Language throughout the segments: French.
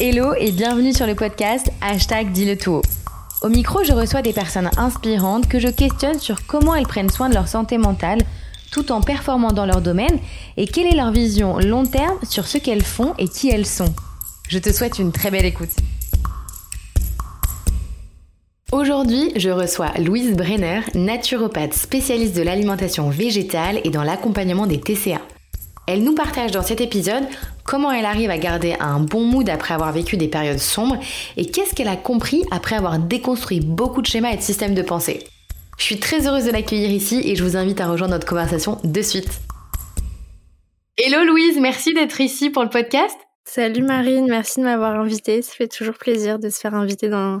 Hello et bienvenue sur le podcast Hashtag Dis-le tout. Au micro, je reçois des personnes inspirantes que je questionne sur comment elles prennent soin de leur santé mentale tout en performant dans leur domaine et quelle est leur vision long terme sur ce qu'elles font et qui elles sont. Je te souhaite une très belle écoute. Aujourd'hui, je reçois Louise Brenner, naturopathe spécialiste de l'alimentation végétale et dans l'accompagnement des TCA. Elle nous partage dans cet épisode comment elle arrive à garder un bon mood après avoir vécu des périodes sombres et qu'est-ce qu'elle a compris après avoir déconstruit beaucoup de schémas et de systèmes de pensée? Je suis très heureuse de l'accueillir ici et je vous invite à rejoindre notre conversation de suite. Hello Louise, merci d'être ici pour le podcast. Salut Marine, merci de m'avoir invitée. Ça fait toujours plaisir de se faire inviter dans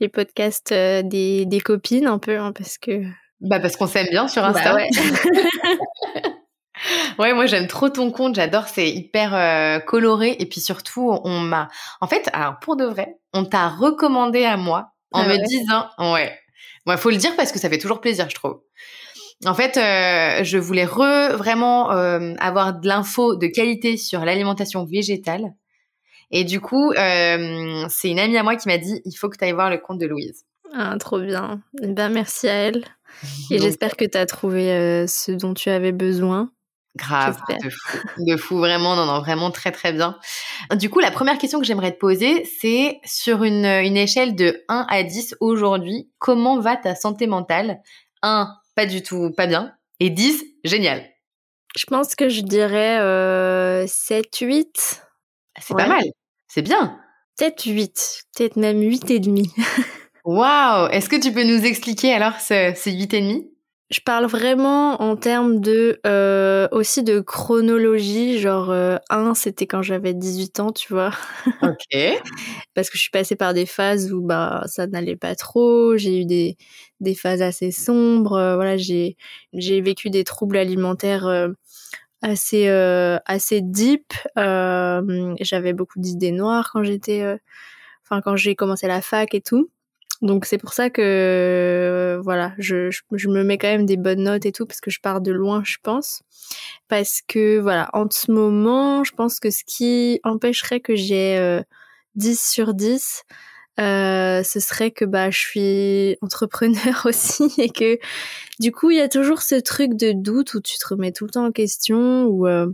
les podcasts euh, des, copines un peu, hein, parce que... Bah parce qu'on s'aime bien sur Insta. Bah ouais. Ouais, moi j'aime trop ton compte, j'adore, c'est hyper euh, coloré et puis surtout on m'a, en fait, alors pour de vrai, on t'a recommandé à moi en ah me disant, ouais, il faut le dire parce que ça fait toujours plaisir, je trouve. En fait, euh, je voulais vraiment euh, avoir de l'info de qualité sur l'alimentation végétale. Et du coup, c'est une amie à moi qui m'a dit, il faut que tu ailles voir le compte de Louise. Ah, trop bien. Eh ben, merci à elle. Et j'espère que tu as trouvé ce dont tu avais besoin. Grave, de fou, de fou, vraiment, non, non, vraiment très très bien. Du coup, la première question que j'aimerais te poser, c'est sur une, une échelle de 1 à 10 aujourd'hui, comment va ta santé mentale? 1, pas du tout, pas bien, et 10, génial. Je pense que je dirais euh, 7, 8. C'est pas mal, c'est bien. Peut-être 8, peut-être même 8 et demi. Waouh Est-ce que tu peux nous expliquer alors ce, ces 8 et demi? Je parle vraiment en termes de euh, aussi de chronologie, genre euh, un c'était quand j'avais 18 ans, tu vois. OK. Parce que je suis passée par des phases où bah ça n'allait pas trop, j'ai eu des des phases assez sombres, euh, voilà, j'ai j'ai vécu des troubles alimentaires euh, assez euh, assez deep, j'avais beaucoup d'idées noires quand j'étais enfin quand j'ai commencé la fac et tout. Donc c'est pour ça que voilà, je, je, me mets quand même des bonnes notes et tout parce que je pars de loin, je pense. Parce que voilà, en ce moment, je pense que ce qui empêcherait que j'ai 10 euh, sur 10, euh, ce serait que bah je suis entrepreneur aussi et que du coup il y a toujours ce truc de doute où tu te remets tout le temps en question ou euh,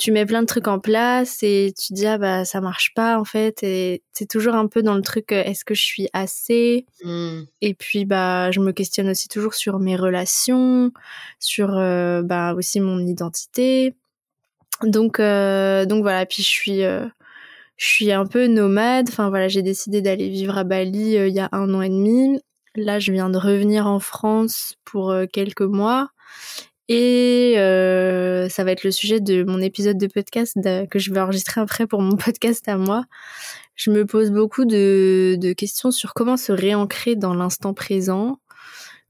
tu mets plein de trucs en place et tu dis ah bah ça marche pas en fait. Et c'est toujours un peu dans le truc euh, est-ce que je suis assez? Mmh. et puis bah je me questionne aussi toujours sur mes relations sur euh, bah aussi mon identité. Donc euh, donc voilà. Puis je suis je suis un peu nomade. Enfin voilà j'ai décidé d'aller vivre à Bali il y a un an et demi. Là je viens de revenir en France pour quelques mois et euh, ça va être le sujet de mon épisode de podcast que je vais enregistrer après pour mon podcast à moi. Je me pose beaucoup de, de questions sur comment se réancrer dans l'instant présent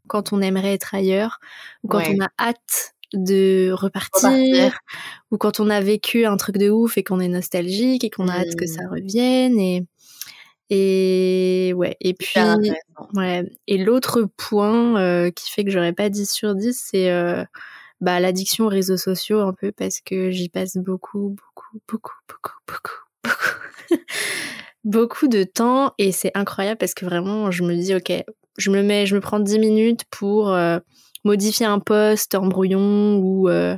quand on aimerait être ailleurs ou quand on a hâte de repartir, ou quand on a vécu un truc de ouf et qu'on est nostalgique et qu'on a hâte que ça mmh. revienne et et ouais. Et puis ouais. Et l'autre point euh, qui fait que j'aurais pas 10 sur 10 c'est euh, bah, l'addiction aux réseaux sociaux un peu parce que j'y passe beaucoup, beaucoup, beaucoup, beaucoup, beaucoup, beaucoup, beaucoup de temps et c'est incroyable parce que vraiment je me dis ok, je me mets, je me prends 10 minutes pour euh, modifier un post en brouillon ou euh,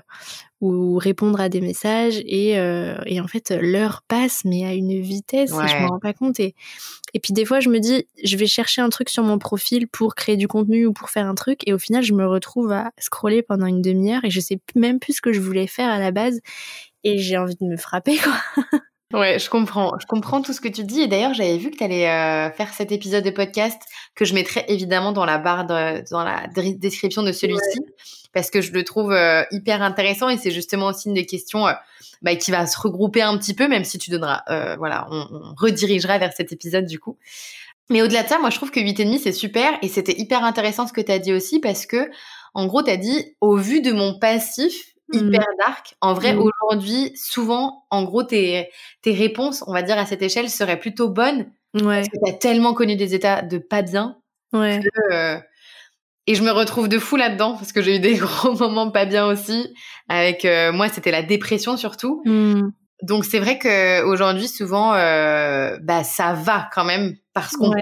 ou répondre à des messages et, euh, et en fait l'heure passe mais à une vitesse je me rends pas compte et et puis des fois je me dis je vais chercher un truc sur mon profil pour créer du contenu ou pour faire un truc et au final je me retrouve à scroller pendant une demi-heure et je sais même plus ce que je voulais faire à la base et j'ai envie de me frapper quoi Ouais, je comprends. Je comprends tout ce que tu dis. Et d'ailleurs, j'avais vu que tu allais euh, faire cet épisode de podcast que je mettrai évidemment dans la barre, de, dans la description de celui-ci, parce que je le trouve euh, hyper intéressant et c'est justement aussi une des questions euh, bah, qui va se regrouper un petit peu, même si tu donneras, voilà, on, on, redirigera vers cet épisode du coup. Mais au-delà de ça, moi, je trouve que 8,5, c'est super et c'était hyper intéressant ce que tu as dit aussi parce que, en gros, tu as dit, au vu de mon passif, hyper mmh. dark. En vrai, mmh. aujourd'hui, souvent, en gros, tes, tes réponses, on va dire, à cette échelle seraient plutôt bonnes. Ouais. Parce que t'as tellement connu des états de pas bien. Ouais. Euh, et je me retrouve de fou là-dedans parce que j'ai eu des gros moments pas bien aussi. Avec euh, moi, c'était la dépression surtout. Mmh. Donc c'est vrai que aujourd'hui souvent, euh, bah ça va quand même parce qu'on,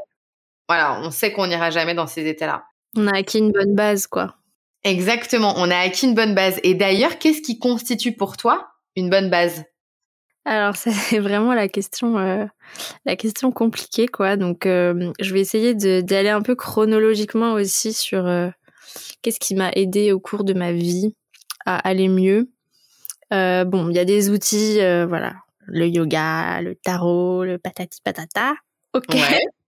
voilà, on sait qu'on n'ira jamais dans ces états-là. On a acquis une bonne base, quoi. Exactement, on a acquis une bonne base. Et d'ailleurs, qu'est-ce qui constitue pour toi une bonne base? Alors c'est vraiment la question, euh, la question compliquée quoi. Donc euh, je vais essayer d'aller un peu chronologiquement aussi sur euh, qu'est-ce qui m'a aidé au cours de ma vie à aller mieux. bon, il y a des outils, voilà, le yoga, le tarot, le patati patata. Ok.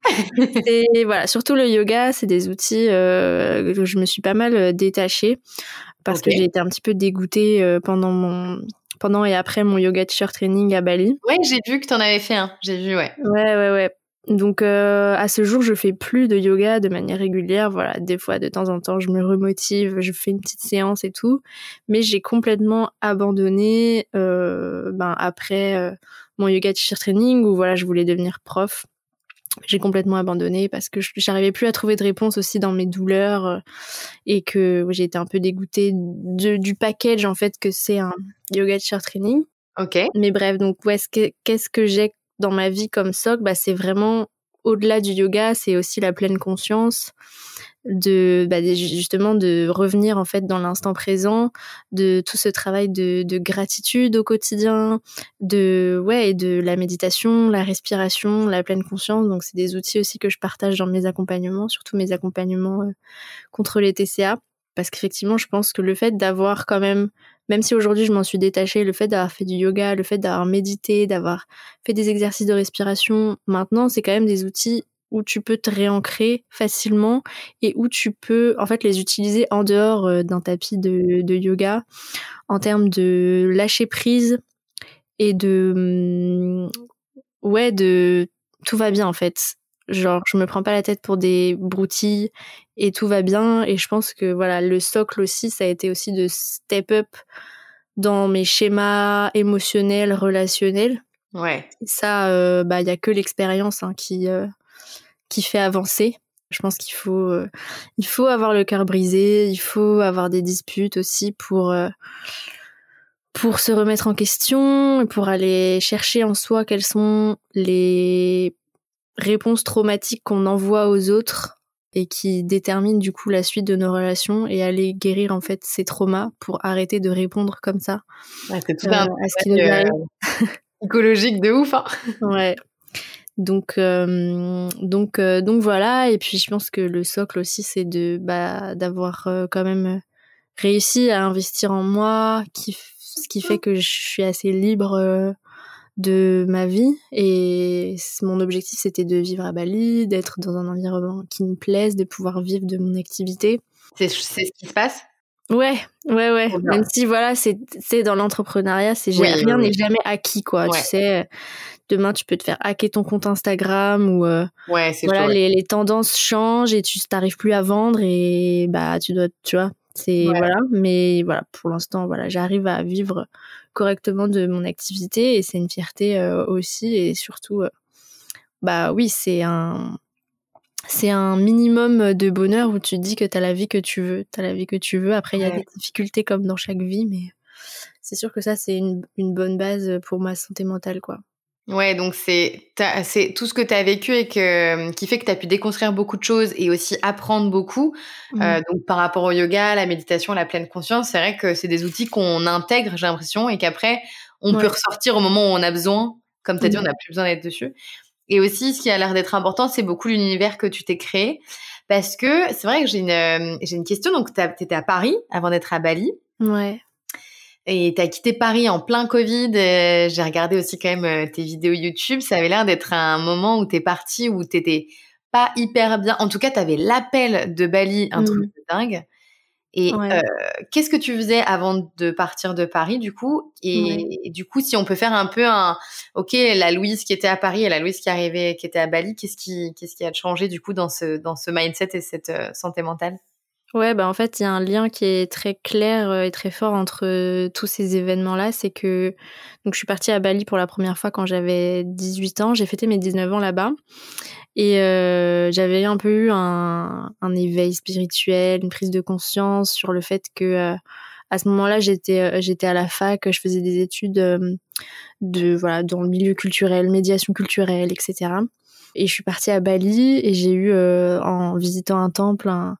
et voilà, surtout le yoga, c'est des outils que je me suis pas mal détachée parce que j'ai été un petit peu dégoûtée pendant mon pendant et après mon yoga teacher training à Bali. Ouais, j'ai vu que tu en avais fait un. J'ai vu, ouais. Ouais, ouais, ouais. Donc euh, à ce jour, je fais plus de yoga de manière régulière. Voilà, des fois, de temps en temps, je me remotive, je fais une petite séance et tout. Mais j'ai complètement abandonné euh, ben, après euh, mon yoga teacher training où voilà, je voulais devenir prof j'ai complètement abandonné parce que j'arrivais plus à trouver de réponse aussi dans mes douleurs euh, et que j'ai été un peu dégoûtée du package en fait que c'est un yoga teacher training. Ok. Mais bref, donc qu'est-ce que j'ai dans ma vie comme socle? Bah c'est vraiment au-delà du yoga, c'est aussi la pleine conscience de bah, justement de revenir en fait dans l'instant présent, de tout ce travail de, de, gratitude au quotidien, de ouais et de la méditation, la respiration, la pleine conscience. Donc c'est des outils aussi que je partage dans mes accompagnements, surtout mes accompagnements euh, contre les TCA, parce qu'effectivement je pense que le fait d'avoir quand même même si aujourd'hui je m'en suis détachée, le fait d'avoir fait du yoga, le fait d'avoir médité, d'avoir fait des exercices de respiration, maintenant c'est quand même des outils où tu peux te réancrer facilement et où tu peux en fait les utiliser en dehors euh, d'un tapis de, de, yoga en termes de lâcher prise et de mm, ouais de tout va bien en fait. Genre je me prends pas la tête pour des broutilles et tout va bien et je pense que voilà le socle aussi ça a été aussi de step up dans mes schémas émotionnels relationnels. Ouais. Ça euh, bah il y a que l'expérience hein, qui euh, qui fait avancer. Je pense qu'il faut, euh, il faut avoir le cœur brisé, il faut avoir des disputes aussi pour, euh, pour se remettre en question et pour aller chercher en soi quelles sont les réponses traumatiques qu'on envoie aux autres et qui déterminent du coup la suite de nos relations et aller guérir en fait ces traumas pour arrêter de répondre comme ça c'est tout euh, à ce qui nous psychologique de ouf. Hein. ouais, donc, euh, donc, euh, donc voilà. Et puis, je pense que le socle aussi, c'est de bah, d'avoir euh, quand même réussi à investir en moi, ce qui fait que je suis assez libre de ma vie. Et mon objectif, c'était de vivre à Bali, d'être dans un environnement qui me plaise, de pouvoir vivre de mon activité. C'est ce qui se passe? Ouais, ouais, ouais. Même si voilà, c'est dans l'entrepreneuriat, c'est rien n'est jamais acquis quoi. Tu sais, demain tu peux te faire hacker ton compte Instagram ou euh, ouais, voilà les, les, tendances changent et tu t'arrives plus à vendre et bah tu dois tu vois c'est voilà. Mais voilà pour l'instant voilà j'arrive à vivre correctement de mon activité et c'est une fierté euh, aussi et surtout euh, bah oui c'est un c'est un minimum de bonheur où tu te dis que tu as la vie que tu veux tu as la vie que tu veux après il y a des difficultés comme dans chaque vie mais c'est sûr que ça c'est une, une bonne base pour ma santé mentale quoi Ouais, donc c'est tout ce que tu as vécu et que qui fait que tu as pu déconstruire beaucoup de choses et aussi apprendre beaucoup. Mmh. Euh, donc par rapport au yoga, la méditation, la pleine conscience, c'est vrai que c'est des outils qu'on intègre, j'ai l'impression, et qu'après on peut ressortir au moment où on a besoin. Comme tu as dit, on n'a plus besoin d'être dessus. Et aussi, ce qui a l'air d'être important, c'est beaucoup l'univers que tu t'es créé. Parce que c'est vrai que j'ai une, j'ai une question. Donc, tu étais à Paris avant d'être à Bali. Ouais. Et t'as quitté Paris en plein Covid. Euh, j'ai regardé aussi quand même euh, tes vidéos YouTube. Ça avait l'air d'être un moment où t'es parti, où t'étais pas hyper bien. En tout cas, t'avais l'appel de Bali, un truc mmh. de dingue. Et euh, qu'est-ce que tu faisais avant de partir de Paris, du coup? Et, du coup, si on peut faire un peu un, ok, la Louise qui était à Paris et la Louise qui arrivait, qui était à Bali, qu'est-ce qui, qu'est-ce qui a changé du coup dans ce dans ce mindset et cette santé mentale? Ouais, bah en fait, il y a un lien qui est très clair euh, et très fort entre euh, tous ces événements-là. C'est que donc je suis partie à Bali pour la première fois quand j'avais 18 ans. J'ai fêté mes 19 ans là-bas. Et euh, j'avais un peu eu un, un, éveil spirituel, une prise de conscience sur le fait que à ce moment-là, j'étais j'étais à la fac, je faisais des études de voilà dans le milieu culturel, médiation culturelle, etc. Et je suis partie à Bali et j'ai eu en visitant un temple un,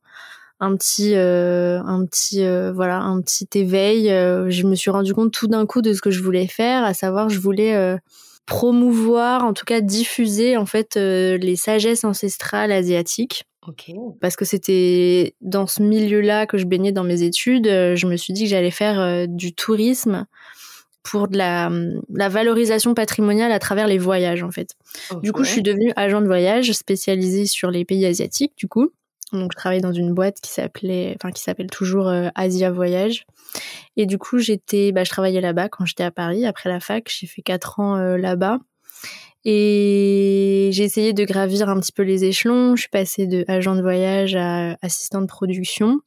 un petit un petit voilà un petit éveil. je me suis rendu compte tout d'un coup de ce que je voulais faire, à savoir je voulais promouvoir, en tout cas diffuser en fait les sagesses ancestrales asiatiques parce que c'était dans ce milieu-là que je baignais dans mes études. Euh, je me suis dit que j'allais faire euh, du tourisme pour de la, la, valorisation patrimoniale à travers les voyages en fait. Du coup, je suis devenue agent de voyage spécialisée sur les pays asiatiques du coup. Donc je travaillais dans une boîte qui s'appelait enfin qui s'appelle toujours euh, Asia Voyage. Et du coup, j'étais bah, je travaillais là-bas quand j'étais à Paris après la fac, j'ai fait quatre ans là-bas. Et j'ai essayé de gravir un petit peu les échelons. Je suis passée de agent de voyage à assistant de production.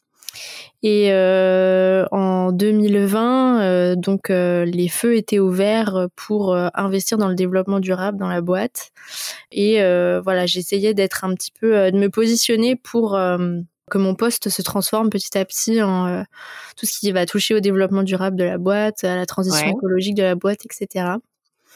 Et euh, en 2020, euh, donc euh, les feux étaient ouverts pour investir dans le développement durable dans la boîte. Et voilà, j'essayais d'être un petit peu, de me positionner pour que mon poste se transforme petit à petit en tout ce qui va toucher au développement durable de la boîte, à la transition écologique de la boîte, etc.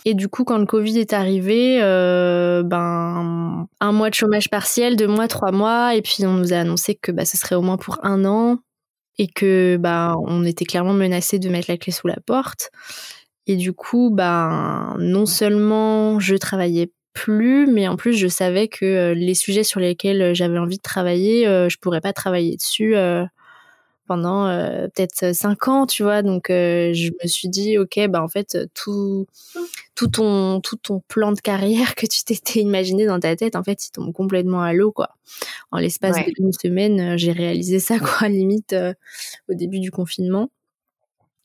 Et du coup, quand le Covid est arrivé, euh, ben un mois de chômage partiel, deux mois, trois mois, et puis on nous a annoncé que bah, ce serait au moins pour un an et que bah on était clairement menacé de mettre la clé sous la porte. Et du coup, ben non seulement je travaillais plus, mais en plus je savais que euh, les sujets sur lesquels j'avais envie de travailler, euh, je pourrais pas travailler dessus pendant euh, peut-être cinq ans, tu vois. Donc euh, je me suis dit, ok, bah en fait tout tout ton tout ton plan de carrière que tu t'étais imaginé dans ta tête, en fait, il tombe complètement à l'eau, quoi. En l'espace d'une semaine, euh, j'ai réalisé ça, quoi, limite au début du confinement.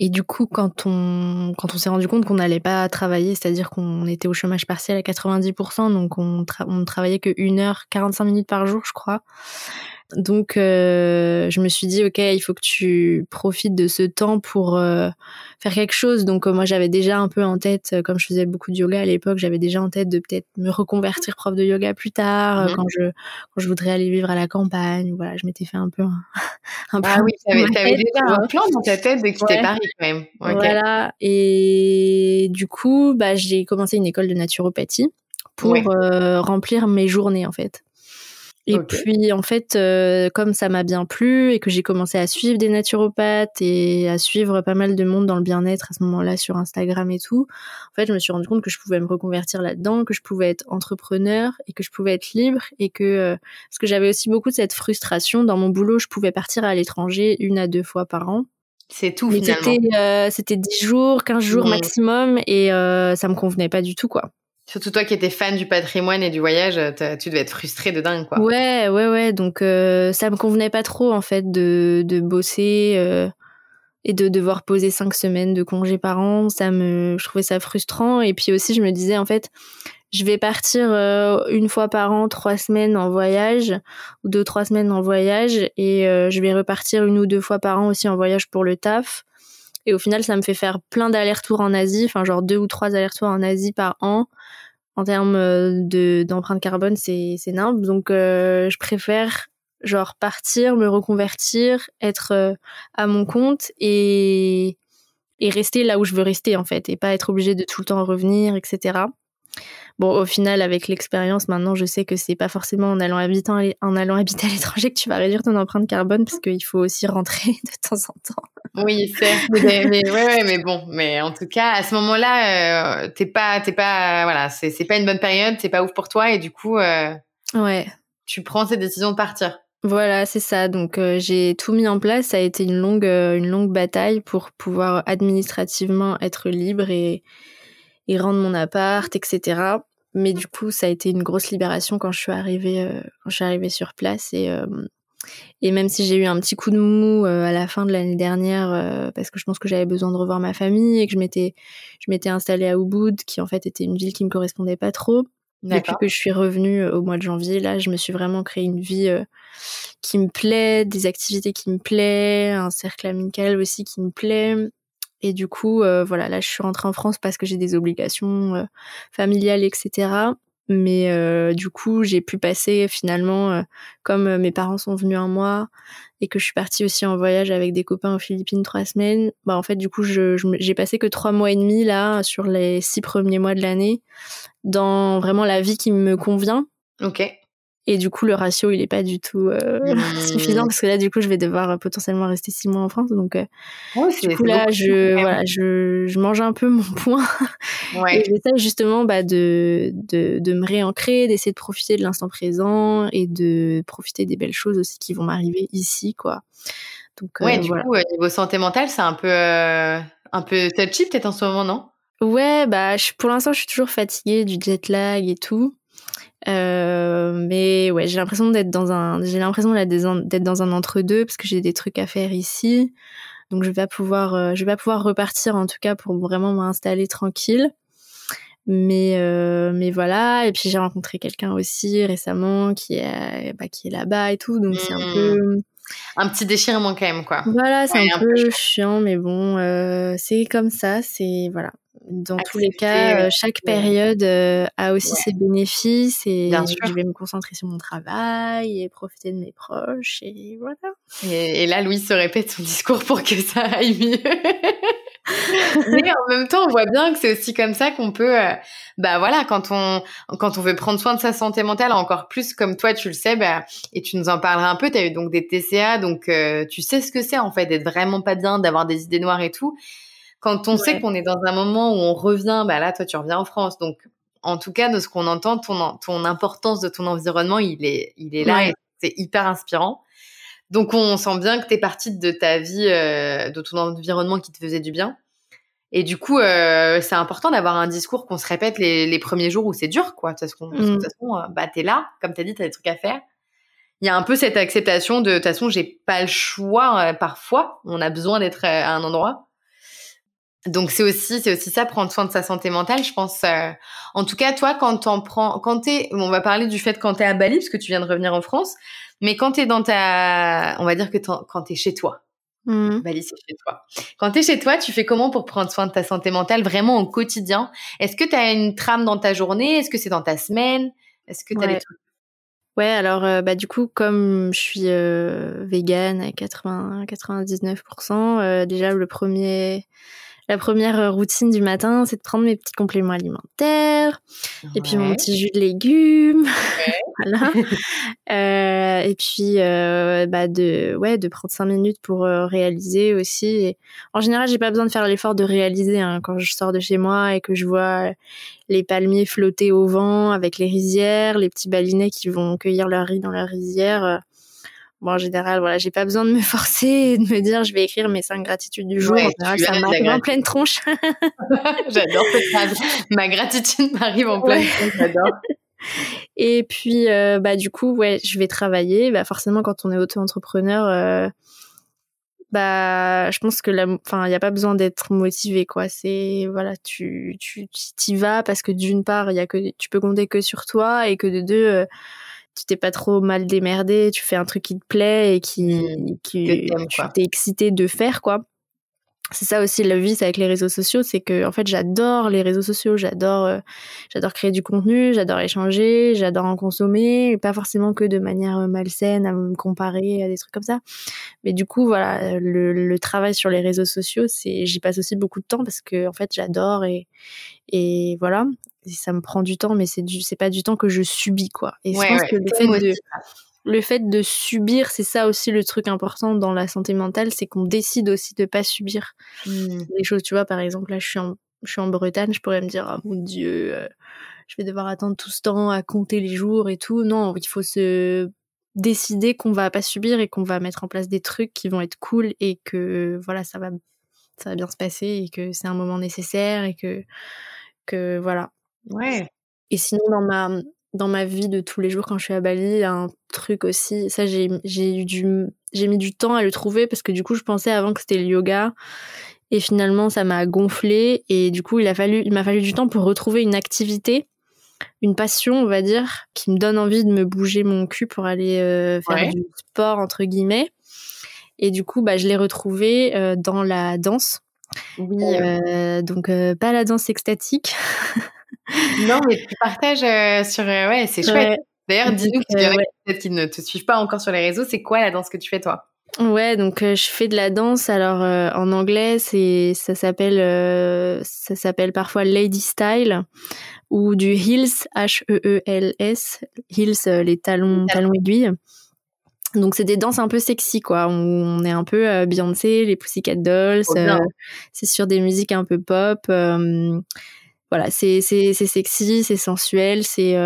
Et du coup, quand on quand on s'est rendu compte qu'on n'allait pas travailler, c'est-à-dire qu'on était au chômage partiel à 90%, donc on, on travaillait que une heure, 45 minutes par jour, je crois. Donc, euh, je me suis dit, ok, il faut que tu profites de ce temps pour euh, faire quelque chose. Donc, euh, moi, j'avais déjà un peu en tête, comme je faisais beaucoup de yoga à l'époque, j'avais déjà en tête de peut-être me reconvertir prof de yoga plus tard, mmh quand je quand je voudrais aller vivre à la campagne. Voilà, je m'étais fait un peu un, un ah oui, t'avais déjà un plan dans ta tête de quitter Paris quand même. Voilà. Et du coup, bah, j'ai commencé une école de naturopathie pour remplir mes journées en fait. Et puis en fait, euh, comme ça m'a bien plu et que j'ai commencé à suivre des naturopathes et à suivre pas mal de monde dans le bien-être à ce moment-là sur Instagram et tout, en fait, je me suis rendu compte que je pouvais me reconvertir là-dedans, que je pouvais être entrepreneur et que je pouvais être libre et que euh, parce que j'avais aussi beaucoup de cette frustration dans mon boulot, je pouvais partir à l'étranger une à deux fois par an. C'est tout finalement. C'était euh, c'était 10 jours, 15 jours mmh. maximum et ça me convenait pas du tout quoi. Surtout toi qui étais fan du patrimoine et du voyage, tu devais être frustrée de dingue, quoi. Ouais, ouais, ouais. Donc euh, ça me convenait pas trop en fait de, de bosser euh, et de devoir poser cinq semaines de congé par an. Ça me, je trouvais ça frustrant. Et puis aussi, je me disais en fait, je vais partir euh, une fois par an, trois semaines en voyage ou deux trois semaines en voyage, et euh, je vais repartir une ou deux fois par an aussi en voyage pour le taf. Et au final, ça me fait faire plein d'allers-retours en Asie, enfin genre deux ou trois allers-retours en Asie par an. En termes euh, de carbone, c'est c'est énorme. Donc euh, je préfère genre partir, me reconvertir, être euh, à mon compte et et rester là où je veux rester en fait, et pas être obligé de tout le temps revenir, etc. Bon, au final, avec l'expérience, maintenant, je sais que c'est pas forcément en allant, habiter, en allant habiter à l'étranger que tu vas réduire ton empreinte carbone, parce qu'il faut aussi rentrer de temps en temps. Oui, c'est, mais, mais, ouais, mais bon, mais en tout cas, à ce moment-là, euh, t'es pas, t'es pas, voilà, c'est, c'est pas une bonne période, c'est pas ouf pour toi, et du coup, euh, ouais, tu prends cette décision de partir. Voilà, c'est ça. Donc euh, j'ai tout mis en place. Ça a été une longue, une longue bataille pour pouvoir administrativement être libre et et rendre mon appart, etc. Mais du coup, ça a été une grosse libération quand je suis arrivée, euh, quand je suis arrivée sur place et euh, et même si j'ai eu un petit coup de mou euh, à la fin de l'année dernière parce que je pense que j'avais besoin de revoir ma famille et que je m'étais je m'étais installée à Ubud qui en fait était une ville qui me correspondait pas trop. Depuis que je suis revenue au mois de janvier, là, je me suis vraiment créé une vie qui me plaît, des activités qui me plaît, un cercle amical aussi qui me plaît. Et du coup, euh, voilà, là, je suis rentrée en France parce que j'ai des obligations euh, familiales, etc. Mais euh, du coup, j'ai pu passer finalement, comme mes parents sont venus un mois et que je suis partie aussi en voyage avec des copains aux Philippines trois semaines, bah en fait du coup, j'ai passé que trois mois et demi là sur les six premiers mois de l'année dans vraiment la vie qui me convient. Ok. Et du coup, le ratio, il est pas du tout euh, mmh. suffisant parce que là, du coup, je vais devoir euh, potentiellement rester six mois en France. Donc, euh, du coup, là, je, voilà, je, je mange un peu mon point. Ouais. Et j'essaie justement bah, de, de, de me réancrer, d'essayer de profiter de l'instant présent et de profiter des belles choses aussi qui vont m'arriver ici, quoi. Donc, ouais, du coup, niveau santé mentale, c'est un peu, un peu touchy peut-être en ce moment, non? Ouais, bah, je, pour l'instant, je suis toujours fatiguée du jet lag et tout. Euh, mais ouais, j'ai l'impression d'être dans un, j'ai l'impression d'être dans un entre-deux parce que j'ai des trucs à faire ici. Donc je vais pas pouvoir, euh, je vais pas pouvoir repartir en tout cas pour vraiment m'installer tranquille. Mais euh, mais voilà. Et puis j'ai rencontré quelqu'un aussi récemment qui est bah, qui est là-bas et tout. Donc c'est un peu un petit déchirement quand même quoi. Voilà, c'est un, peu, chiant, mais bon, euh, c'est comme ça. C'est voilà dans tous les cas, euh, chaque période euh, a aussi ses bénéfices et je vais me concentrer sur mon travail et profiter de mes proches et voilà. Et, là, Louise se répète son discours pour que ça aille mieux. Mais en même temps, on voit bien que c'est aussi comme ça qu'on peut, euh, bah voilà, quand on quand on veut prendre soin de sa santé mentale, encore plus comme toi, tu le sais, bah, et tu nous en parleras un peu. Tu as eu donc des TCA, donc tu sais ce que c'est en fait d'être vraiment pas bien, d'avoir des idées noires et tout. Quand on sait qu'on est dans un moment où on revient, bah là, toi, tu reviens en France. Donc, en tout cas, de ce qu'on entend, ton, ton importance de ton environnement, il est, il est là et c'est hyper inspirant. Donc, on sent bien que tu es partie de ta vie, euh, de ton environnement qui te faisait du bien. Et du coup, euh, c'est important d'avoir un discours qu'on se répète les, les, premiers jours où c'est dur, quoi. Parce qu'on, de toute mmh. façon, euh, bah, t'es là, comme t'as dit, t'as des trucs à faire. Il y a un peu cette acceptation de, de toute façon, j'ai pas le choix. parfois, on a besoin d'être à un endroit. Donc c'est aussi c'est aussi ça prendre soin de sa santé mentale je pense euh, en tout cas toi quand t'en prends quand t'es on va parler du fait quand t'es à Bali parce que tu viens de revenir en France mais quand t'es dans ta on va dire que quand t'es chez toi. Mmh. Bali c'est chez toi. Quand t'es chez toi tu fais comment pour prendre soin de ta santé mentale vraiment au quotidien? Est-ce que t'as une trame dans ta journée? Est-ce que c'est dans ta semaine? Est-ce que t'as ouais. des trucs? Ouais, alors euh, bah du coup comme je suis euh, végane à 80 99%, euh, déjà le premier la première euh, routine du matin, c'est de prendre mes petits compléments alimentaires, et puis mon petit jus de légumes, voilà. euh, et puis euh, bah de ouais de prendre cinq minutes pour euh, réaliser aussi. Et en général, j'ai pas besoin de faire l'effort de réaliser hein, quand je sors de chez moi et que je vois les palmiers flotter au vent avec les rizières, les petits balinets qui vont cueillir leur riz dans la rizière Bon, en général, voilà, j'ai pas besoin de me forcer et de me dire je vais écrire mes cinq gratitudes du jour. en général, ça m'arrive en pleine tronche. j'adore cette phrase. Ma gratitude m'arrive en pleine tronche, j'adore. Et puis, euh, bah, du coup, ouais, je vais travailler. Bah, forcément, quand on est auto-entrepreneur, euh, bah, je pense que la, enfin, il n'y a pas besoin d'être motivé, quoi. C'est, voilà, tu, tu, t'y vas parce que d'une part, il y a que, tu peux compter que sur toi et que de deux, euh, tu t'es pas trop mal démerdé, tu fais un truc qui te plaît et qui, mmh. qui tu t'es excité de faire, quoi. C'est ça aussi le vice avec les réseaux sociaux, c'est que en fait j'adore les réseaux sociaux, j'adore euh, j'adore créer du contenu, j'adore échanger, j'adore en consommer, pas forcément que de manière euh, malsaine à me comparer à des trucs comme ça. Mais du coup voilà, le, le travail sur les réseaux sociaux, c'est j'y passe aussi beaucoup de temps parce que en fait j'adore et et voilà ça me prend du temps, mais c'est du, c'est pas du temps que je subis, quoi. Et je pense que le fait de, le fait de subir, c'est ça aussi le truc important dans la santé mentale, c'est qu'on décide aussi de pas subir mmh. les choses. Tu vois, par exemple, là, je suis en, je suis en Bretagne, je pourrais me dire, ah mon dieu, euh, je vais devoir attendre tout ce temps à compter les jours et tout. Non, il faut se décider qu'on va pas subir et qu'on va mettre en place des trucs qui vont être cool et que voilà, ça va, ça va bien se passer et que c'est un moment nécessaire et que, que voilà, Ouais. Et sinon, dans ma, dans ma vie de tous les jours, quand je suis à Bali, il y a un truc aussi, ça, j'ai, j'ai eu du, j'ai mis du temps à le trouver parce que du coup, je pensais avant que c'était le yoga. Et finalement, ça m'a gonflé. Et du coup, il a fallu, il m'a fallu du temps pour retrouver une activité, une passion, on va dire, qui me donne envie de me bouger mon cul pour aller euh, faire du sport, entre guillemets. Et du coup, bah, je l'ai retrouvé euh, dans la danse. Oui. Euh, donc, pas la danse extatique. non, mais tu partages sur. ouais, c'est chouette. D'ailleurs, dis-nous, en a peut-être qui ne te suivent pas encore sur les réseaux, c'est quoi la danse que tu fais toi? Ouais, donc je fais de la danse. Alors en anglais, c'est ça s'appelle ça s'appelle parfois lady style ou du heels H E E L S heels les talons talons aiguilles. Donc c'est des danses un peu sexy quoi. On, est un peu euh, Beyoncé, les Pussycat Dolls. Euh, c'est sur des musiques un peu pop. Euh, voilà, c'est c'est sexy, c'est sensuel, c'est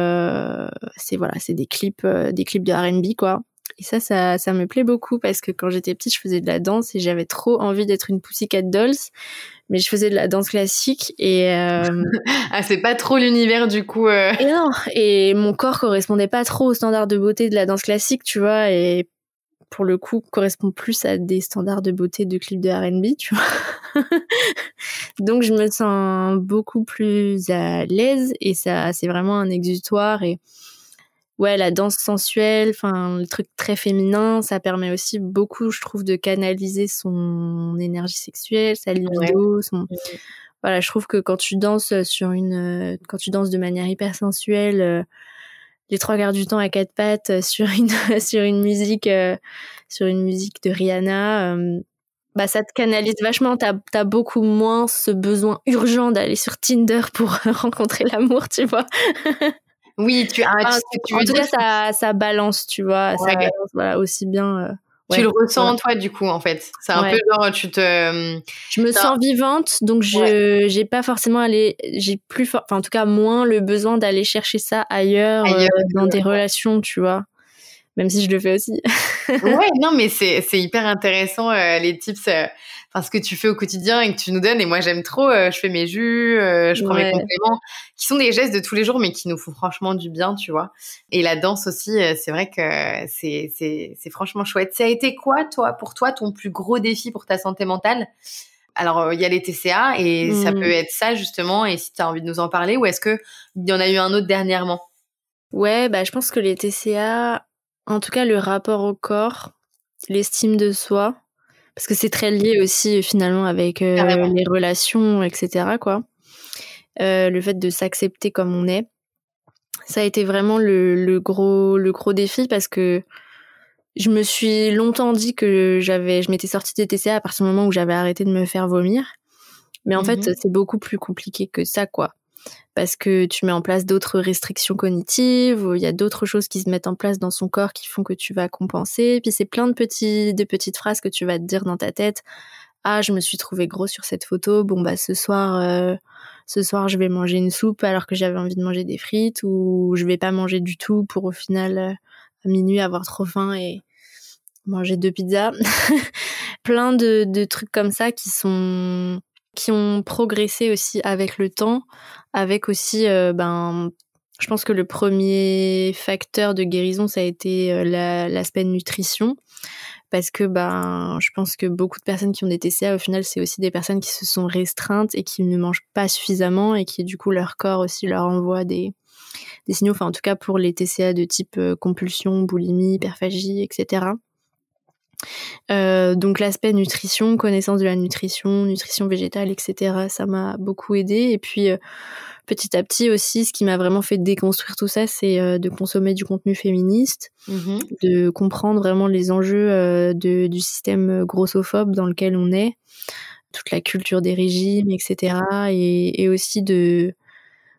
c'est voilà, c'est des clips des clips de R&B quoi. Et ça, ça, ça me plaît beaucoup parce que quand j'étais petite, je faisais de la danse et j'avais trop envie d'être une Pussycat Dolls mais je faisais de la danse classique et euh... ah c'est pas trop l'univers du coup euh... et non et mon corps correspondait pas trop aux standards de beauté de la danse classique tu vois et pour le coup correspond plus à des standards de beauté de clips de R&B tu vois. Donc je me sens beaucoup plus à l'aise et ça c'est vraiment un exutoire et ouais, la danse sensuelle, enfin, le truc très féminin, ça permet aussi beaucoup, je trouve, de canaliser son énergie sexuelle, sa libido, son... Voilà, je trouve que quand tu danses sur une, quand tu danses de manière hyper sensuelle, euh, les trois quarts du temps à quatre pattes euh, sur une, sur une musique, euh, sur une musique de Rihanna, bah ça te canalise vachement. T'as as beaucoup moins ce besoin urgent d'aller sur Tinder pour rencontrer l'amour, tu vois. Oui, tu, as. tu, en tout cas, ça, ça balance, tu vois. Ça balance, voilà, aussi bien. Euh, tu le ressens toi du coup en fait. C'est un peu genre tu te. Je me sens vivante donc je j'ai pas forcément aller j'ai plus enfin en tout cas moins le besoin d'aller chercher ça ailleurs, euh, dans des relations tu vois. Même si je le fais aussi. ouais non mais c'est c'est hyper intéressant euh, les tips enfin ce que tu fais au quotidien et que tu nous donnes. Et moi, j'aime trop. Euh, je fais mes jus, euh, je prends mes compléments, qui sont des gestes de tous les jours, mais qui nous font franchement du bien, tu vois. Et la danse aussi, euh, c'est vrai que c'est c'est franchement chouette. Ça a été quoi, toi, pour toi, ton plus gros défi pour ta santé mentale? Alors, il y a les TCA et ça mmh. peut être ça justement. Et si tu as envie de nous en parler, ou est-ce que il y en a eu un autre dernièrement? Ouais, bah je pense que les TCA, en tout cas le rapport au corps, l'estime de soi, parce que c'est très lié aussi finalement avec euh, les relations, etc. Quoi. Euh, le fait de s'accepter comme on est, ça a été vraiment le, gros le gros défi parce que je me suis longtemps dit que j'avais je m'étais sortie des TCA à partir du moment où j'avais arrêté de me faire vomir. Mais en fait, mmh c'est beaucoup plus compliqué que ça, quoi parce que tu mets en place d'autres restrictions cognitives, ou il y a d'autres choses qui se mettent en place dans son corps qui font que tu vas compenser. Puis c'est plein de, petites phrases que tu vas te dire dans ta tête. Ah, je me suis trouvé gros sur cette photo. Bon bah ce soir, euh, ce soir je vais manger une soupe alors que j'avais envie de manger des frites, ou je vais pas manger du tout pour au final euh, à minuit avoir trop faim et manger deux pizzas. plein de trucs comme ça qui sont qui ont progressé aussi avec le temps, avec aussi, euh, ben, je pense que le premier facteur de guérison, ça a été euh, l'aspect nutrition. Parce que ben, je pense que beaucoup de personnes qui ont des TCA, au final, c'est aussi des personnes qui se sont restreintes et qui ne mangent pas suffisamment et qui, du coup, leur corps aussi leur envoie des, signaux. Enfin, en tout cas, pour les TCA de type euh, compulsion, boulimie, hyperphagie, etc. Euh, donc l'aspect nutrition, connaissance de la nutrition, nutrition végétale, etc. Ça m'a beaucoup aidé. Et puis euh, petit à petit aussi, ce qui m'a vraiment fait déconstruire tout ça, c'est euh, de consommer du contenu féministe, mmh de comprendre vraiment les enjeux du système grossophobe dans lequel on est, toute la culture des régimes, etc. Et, et aussi de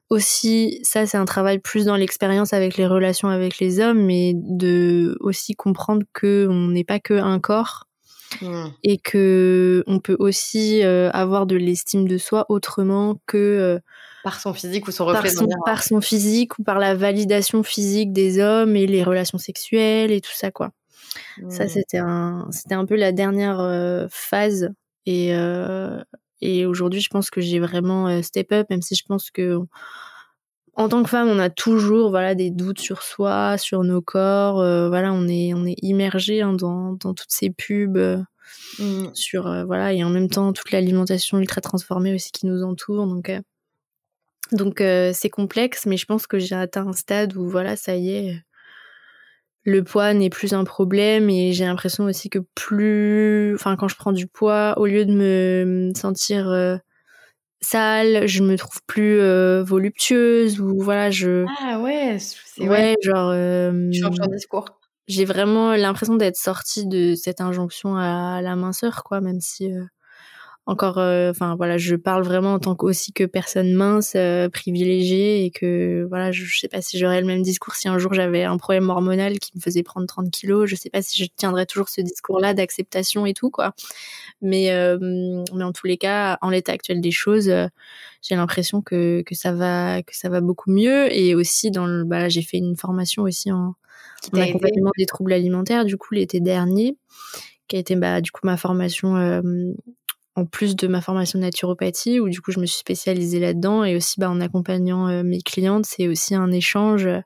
aussi, ça c'est un travail plus dans l'expérience avec les relations avec les hommes, mais de aussi comprendre que on n'est pas que un corps mmh. et que on peut aussi euh, avoir de l'estime de soi autrement que euh, par son physique ou son reflet par son, physique ou par la validation physique des hommes et les relations sexuelles et tout ça quoi. Ça mmh. c'était un c'était un peu la dernière euh, phase et et aujourd'hui, je pense que j'ai vraiment euh, step up, même si je pense que en tant que femme, on a toujours voilà des doutes sur soi, sur nos corps. Euh, voilà, on est on est immergé hein, dans, dans toutes ces pubs. Euh, mmh. sur voilà et en même temps toute l'alimentation ultra transformée aussi qui nous entoure donc donc c'est complexe mais je pense que j'ai atteint un stade où voilà ça y est le poids n'est plus un problème et j'ai l'impression aussi que plus, enfin quand je prends du poids, au lieu de me sentir euh, sale, je me trouve plus euh, voluptueuse ou voilà, je Ah ouais, c'est ouais, ouais, genre euh, discours. j'ai vraiment l'impression d'être sortie de cette injonction à la minceur quoi, même si encore euh, enfin voilà, je parle vraiment en tant que aussi que personne mince euh, privilégiée et que voilà, je, je sais pas si j'aurais le même discours si un jour j'avais un problème hormonal qui me faisait prendre 30 kilos, je sais pas si je tiendrais toujours ce discours-là d'acceptation et tout quoi. Mais euh, mais en tous les cas, en l'état actuel des choses, j'ai l'impression que que ça va que ça va beaucoup mieux et aussi dans le bah là, j'ai fait une formation aussi en, accompagnement des troubles alimentaires du coup l'été dernier qui a été bah du coup ma formation euh, en plus de ma formation de naturopathie où du coup je me suis spécialisée là-dedans et aussi bah en accompagnant euh, mes clientes c'est aussi un échange euh,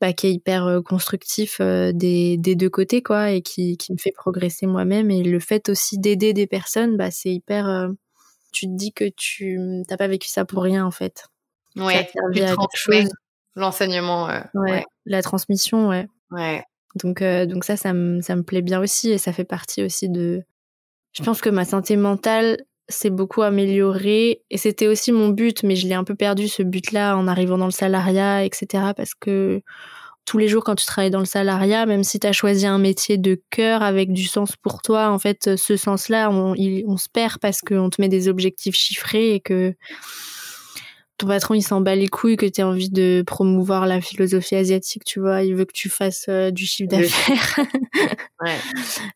bah, qui est hyper euh, constructif euh, des, des deux côtés quoi et qui, qui me fait progresser moi-même et le fait aussi d'aider des personnes bah c'est hyper euh, tu te dis que tu t'as pas vécu ça pour rien en fait Ouais, tu chose l'enseignement. ouais, ouais, la transmission ouais ouais. donc euh, donc ça ça me ça me plaît bien aussi et ça fait partie aussi de je pense que ma santé mentale s'est beaucoup améliorée et c'était aussi mon but mais je l'ai un peu perdu ce but là en arrivant dans le salariat etc parce que tous les jours quand tu travailles dans le salariat même si tu as choisi un métier de cœur avec du sens pour toi en fait ce sens là on, on se perd parce qu'on te met des objectifs chiffrés et que ton patron il s'en bat les couilles que tu aies envie de promouvoir la philosophie asiatique tu vois il veut que tu fasses euh, du chiffre d'affaires Ouais.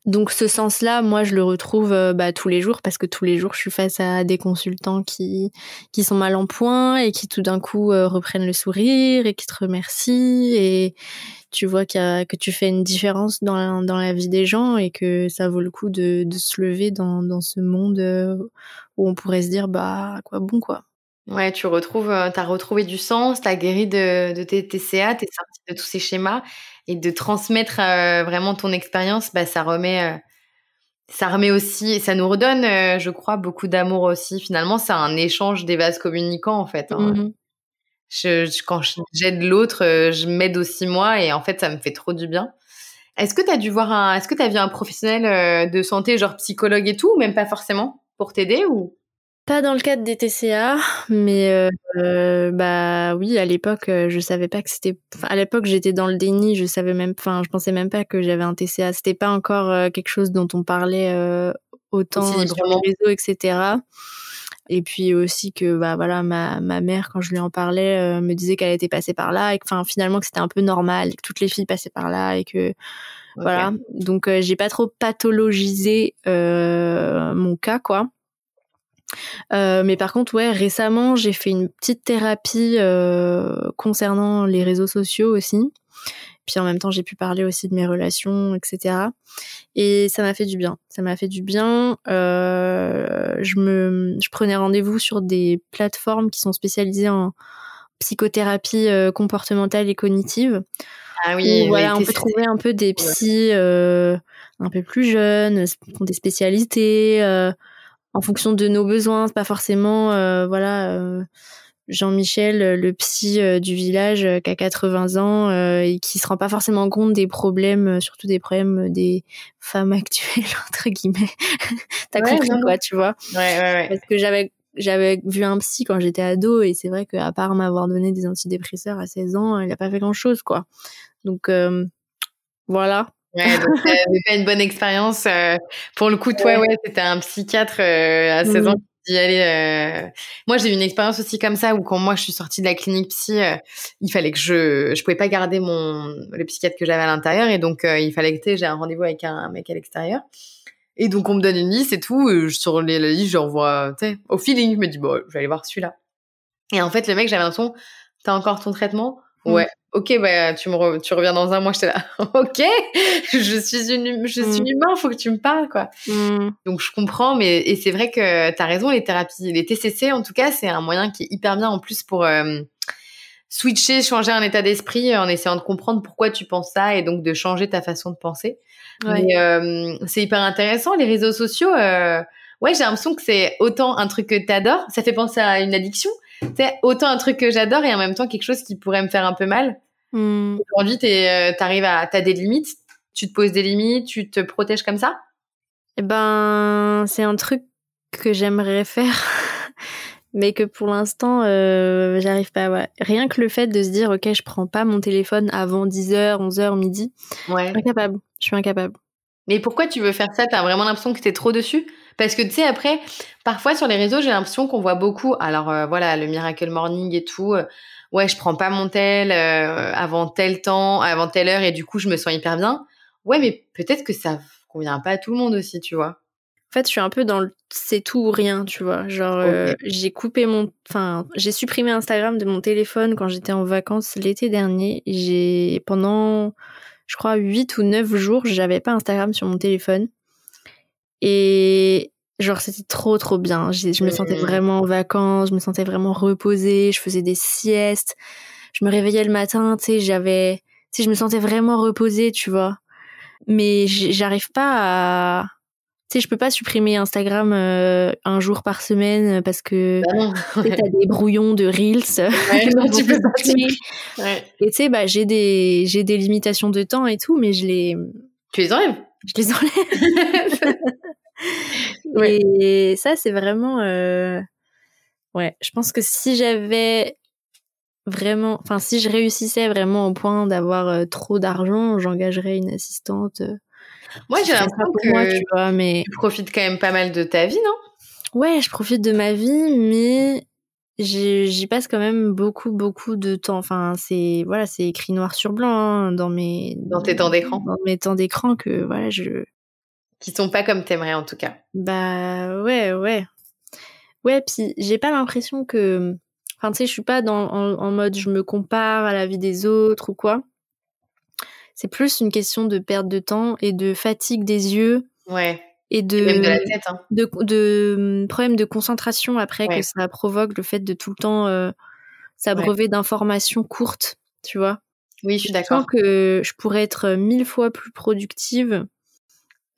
donc ce sens-là, moi, je le retrouve euh, bah, tous les jours parce que tous les jours, je suis face à des consultants qui qui sont mal en point et qui tout d'un coup euh, reprennent le sourire et qui te remercient et tu vois qu'il y a, que tu fais une différence dans la, dans la vie des gens et que ça vaut le coup de, de se lever dans, dans ce monde où on pourrait se dire bah quoi bon quoi. Ouais, tu retrouves, euh, t'as retrouvé du sens, t'as guéri de, de tes TCA, t'es sorti de tous ces schémas et de transmettre euh, vraiment ton expérience, bah ça remet, euh, ça remet aussi, ça nous redonne, euh, je crois, beaucoup d'amour aussi. Finalement, c'est un échange des vases communicants en fait. hein. Je, je- quand j'aide l'autre, je m'aide aussi moi et en fait, ça me fait trop du bien. Est-ce que t'as dû voir un, est-ce que t'as vu un professionnel de santé, genre psychologue et tout, ou même pas forcément, pour t'aider ou? Pas dans le cadre des TCA, mais euh, euh, bah oui, à l'époque, euh, je savais pas que c'était. Enfin, à l'époque, j'étais dans le déni, je savais même. Enfin, je pensais même pas que j'avais un TCA. C'était pas encore quelque chose dont on parlait euh, autant sur les réseaux, etc. Et puis aussi que bah voilà, ma ma mère quand je lui en parlais euh, me disait qu'elle était passée par là et que enfin finalement que c'était un peu normal, et que toutes les filles passaient par là et que voilà. Donc j'ai pas trop pathologisé mon cas quoi. Euh, mais par contre, ouais, récemment, j'ai fait une petite thérapie euh, concernant les réseaux sociaux aussi. Puis en même temps, j'ai pu parler aussi de mes relations, etc. Et ça m'a fait du bien. Ça m'a fait du bien. Euh, je me, je prenais rendez-vous sur des plateformes qui sont spécialisées en psychothérapie comportementale et cognitive. Ah Où, oui, voilà, oui, on peut trouver un peu des psys un peu plus jeunes, qui ont des spécialités en fonction de nos besoins. C'est pas forcément, euh, voilà, euh, Jean-Michel, euh, le psy euh, du village euh, qui a 80 ans euh, et qui se rend pas forcément compte des problèmes, surtout des problèmes des femmes actuelles entre guillemets. T'as Ouais, compris non, quoi, tu vois Ouais, ouais, ouais. Parce que j'avais j'avais vu un psy quand j'étais ado et c'est vrai qu'à part m'avoir donné des antidépresseurs à 16 ans, il a pas fait grand chose quoi. Donc euh, voilà. Ouais, donc t'avais pas une bonne expérience. euh, pour le coup, toi, ouais, c'était un psychiatre euh, à 16 ans Mhm. qui dit allez. euh, Moi, j'ai eu une expérience aussi comme ça où quand moi je suis sortie de la clinique psy, euh, il fallait que je, je pouvais pas garder mon le psychiatre que j'avais à l'intérieur et donc euh, il fallait que j'ai un rendez-vous avec un mec à l'extérieur. Et donc on me donne une liste et tout. et sur les, la liste, je tu sais, au feeling, je me dis bon, je vais aller voir celui-là. Et en fait, le mec, j'avais l'impression, t'as encore ton traitement. Ouais. Ok, bah tu me re- tu reviens dans un mois. J'étais là. ok, je suis une hum- je suis Mm. humain, faut que tu me parles quoi. Hmm. Donc je comprends, mais et c'est vrai que t'as raison, les thérapies, les TCC en tout cas, c'est un moyen qui est hyper bien en plus pour euh, switcher, changer un état d'esprit en essayant de comprendre pourquoi tu penses ça et donc de changer ta façon de penser. Ouais. Mais euh, c'est hyper intéressant les réseaux sociaux. euh, ouais, j'ai l'impression que c'est autant un truc que t'adores, ça fait penser à une addiction. C'est autant un truc que j'adore et en même temps quelque chose qui pourrait me faire un peu mal. Hmm. Aujourd'hui, euh, t'arrives à, t'as des limites, tu te poses des limites, tu te protèges comme ça? Eh ben, c'est un truc que j'aimerais faire, mais que pour l'instant, euh, j'arrive pas. Ouais. Rien que le fait de se dire, ok, je prends pas mon téléphone avant 10h, 11h, midi. Ouais. Incapable. Je suis incapable. Mais pourquoi tu veux faire ça? T'as vraiment l'impression que t'es trop dessus? Parce que tu sais, après, parfois sur les réseaux, j'ai l'impression qu'on voit beaucoup. Alors euh, voilà, le Miracle Morning et tout. euh, ouais, je prends pas mon tel euh, avant tel temps, avant telle heure, et du coup, je me sens hyper bien. Ouais, mais peut-être que ça convient pas à tout le monde aussi, tu vois. En fait, je suis un peu dans le c'est tout ou rien, tu vois. Genre, euh, j'ai coupé mon. Enfin, j'ai supprimé Instagram de mon téléphone quand j'étais en vacances l'été dernier. J'ai. Pendant, je crois, 8 ou 9 jours, j'avais pas Instagram sur mon téléphone. Et. Genre, c'était trop, trop bien. J'ai- Je me sentais Mhm. vraiment en vacances, je me sentais vraiment reposée, je faisais des siestes. Je me réveillais le matin, tu sais, j'avais. Tu sais, je me sentais vraiment reposée, tu vois. Mais j'arrive pas à tu sais, je peux pas supprimer Instagram euh, un jour par semaine parce que Bah sais, t'as des brouillons de reels. Ouais, non, tu peux pas. Ouais. Et tu sais, bah j'ai des j'ai des limitations de temps et tout, mais je les Tu les enlèves? Je les enlève. Ouais. Et ça, c'est vraiment euh, ouais. Je pense que si j'avais vraiment, enfin si je réussissais vraiment au point d'avoir euh, trop d'argent, j'engagerais une assistante. euh, Moi, j'ai l'impression moi, que tu vois, mais tu profites quand même pas mal de ta vie, non? Ouais, je profite de ma vie, mais j'y j'y passe quand même beaucoup, beaucoup de temps. Enfin, c'est voilà, c'est écrit noir sur blanc hein, dans mes Dans tes temps d'écran. dans mes temps d'écran que voilà, je Qui sont pas comme t'aimerais en tout cas. bah ouais, ouais, ouais. Puis j'ai pas l'impression que, enfin, tu sais, je suis pas dans en, en mode je me compare à la vie des autres ou quoi. C'est plus une question de perte de temps et de fatigue des yeux Ouais. et Et de même de la tête, hein. de, de hum, problèmes de concentration après Ouais. que ça provoque le fait de tout le temps euh, s'abreuver d'informations courtes, tu vois. Oui, je suis Je d'accord. sens que je pourrais être mille fois plus productive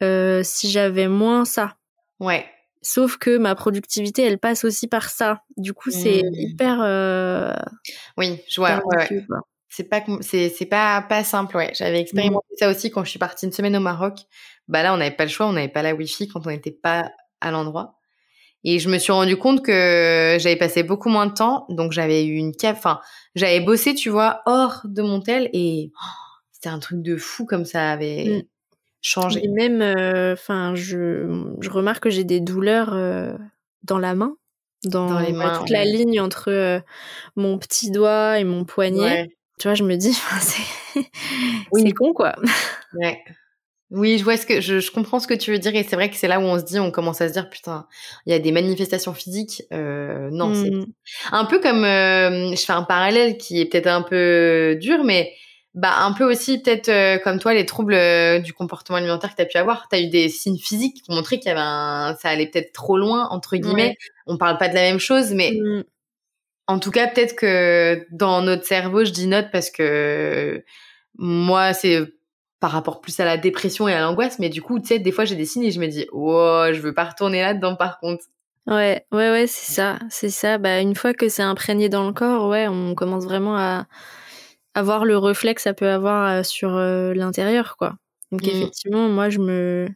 euh, si j'avais moins ça. Ouais. Sauf que ma productivité, elle passe aussi par ça. Du coup, c'est Mhm. hyper. Euh, Oui, je vois. ouais, ouais. C'est pas c'est pas pas simple ouais. J'avais expérimenté ça aussi quand je suis partie une semaine au Maroc. Bah là on n'avait pas le choix, on n'avait pas la wifi quand on n'était pas à l'endroit. Et je me suis rendu compte que j'avais passé beaucoup moins de temps, donc j'avais eu une cave. Enfin, j'avais bossé, tu vois, hors de mon tel et oh, c'était un truc de fou comme ça avait Mm. Changé. Et même, enfin, je, je remarque que j'ai des douleurs euh, dans la main, dans, Dans les mains, toute la ligne entre euh, mon petit doigt et mon poignet. Ouais, Tu vois, je me dis, c'est Oui. con, quoi. ouais. Oui, je vois ce que je, je comprends ce que tu veux dire et c'est vrai que c'est là où on se dit, on commence à se dire putain, il y a des manifestations physiques. Euh, non, c'est Mm. Un peu comme, euh, je fais un parallèle qui est peut-être un peu dur, mais bah un peu aussi peut-être euh, comme toi les troubles euh, du comportement alimentaire que tu as pu avoir. Tu as eu des signes physiques qui ont montré qu'il y avait un, ça allait peut-être trop loin entre guillemets. Ouais. On parle pas de la même chose, mais Mm. en tout cas peut-être que dans notre cerveau, je dis note parce que moi c'est par rapport plus à la dépression et à l'angoisse, mais du coup tu sais des fois j'ai des signes et je me dis oh je veux pas retourner là-dedans par contre. Ouais, ouais, ouais, c'est ça, c'est ça. Bah, une fois que c'est imprégné dans le corps, ouais, on commence vraiment à avoir le reflet que ça peut avoir euh, sur euh, l'intérieur, quoi. Donc Mm. effectivement, moi, je me,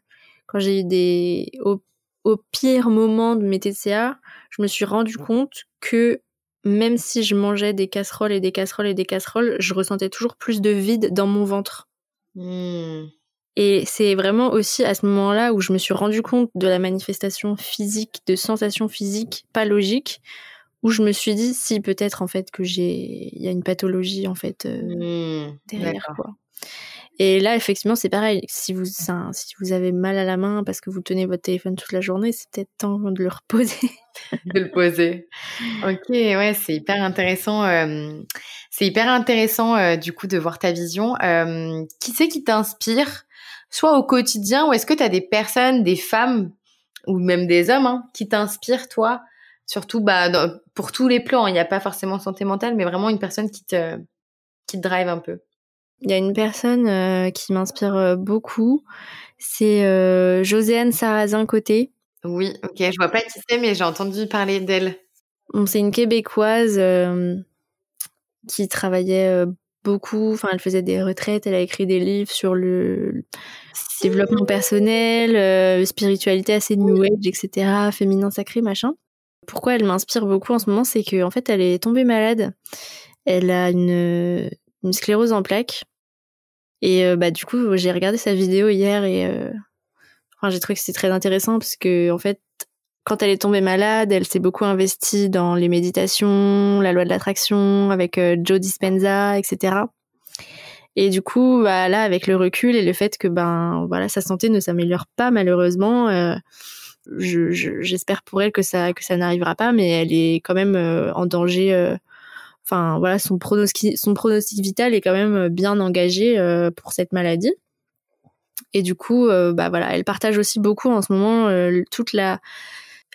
quand j'ai eu des, au, au pire moment de mes TCA, je me suis rendu compte que même si je mangeais des casseroles et des casseroles et des casseroles, je ressentais toujours plus de vide dans mon ventre. Hmm. Et c'est vraiment aussi à ce moment-là où je me suis rendu compte de la manifestation physique, de sensations physiques pas logiques, où je me suis dit si peut-être en fait que j'ai, il y a une pathologie en fait euh, Hmm. derrière quoi. Et là effectivement c'est pareil. Si vous, si vous avez mal à la main parce que vous tenez votre téléphone toute la journée, c'est peut-être temps de le reposer. de le poser. Ok, ouais, c'est hyper intéressant. euh, c'est hyper intéressant euh, du coup de voir ta vision. Qui c'est qui t'inspire, soit au quotidien, ou est-ce que tu as des personnes, des femmes ou même des hommes hein, qui t'inspirent toi, surtout bah dans- pour tous les plans. Il n'y a pas forcément santé mentale, mais vraiment une personne qui te qui te drive un peu. Il y a une personne euh, qui m'inspire euh, beaucoup, c'est euh, Sarrazin Côté. Oui, ok, je vois pas qui c'est, mais j'ai entendu parler d'elle. Bon, c'est une Québécoise euh, qui travaillait beaucoup. Enfin, elle faisait des retraites. Elle a écrit des livres sur le développement personnel, spiritualité assez new age, etc. Féminin sacré, machin. Pourquoi elle m'inspire beaucoup en ce moment, c'est qu'en fait, elle est tombée malade. Elle a une, sclérose en plaques. Et euh, bah du coup, j'ai regardé sa vidéo hier et euh, enfin, j'ai trouvé que c'était très intéressant parce que en fait, quand elle est tombée malade, elle s'est beaucoup investie dans les méditations, la loi de l'attraction avec euh, Joe Dispenza, etc. Et du coup, bah, là, avec le recul et le fait que ben voilà, sa santé ne s'améliore pas malheureusement, euh, j'espère pour elle que ça que ça n'arrivera pas, mais elle est quand même euh, en danger. Euh, enfin voilà, son pronostic son pronostic vital est quand même bien engagé pour cette maladie. Et du coup, bah voilà, elle partage aussi beaucoup en ce moment toute la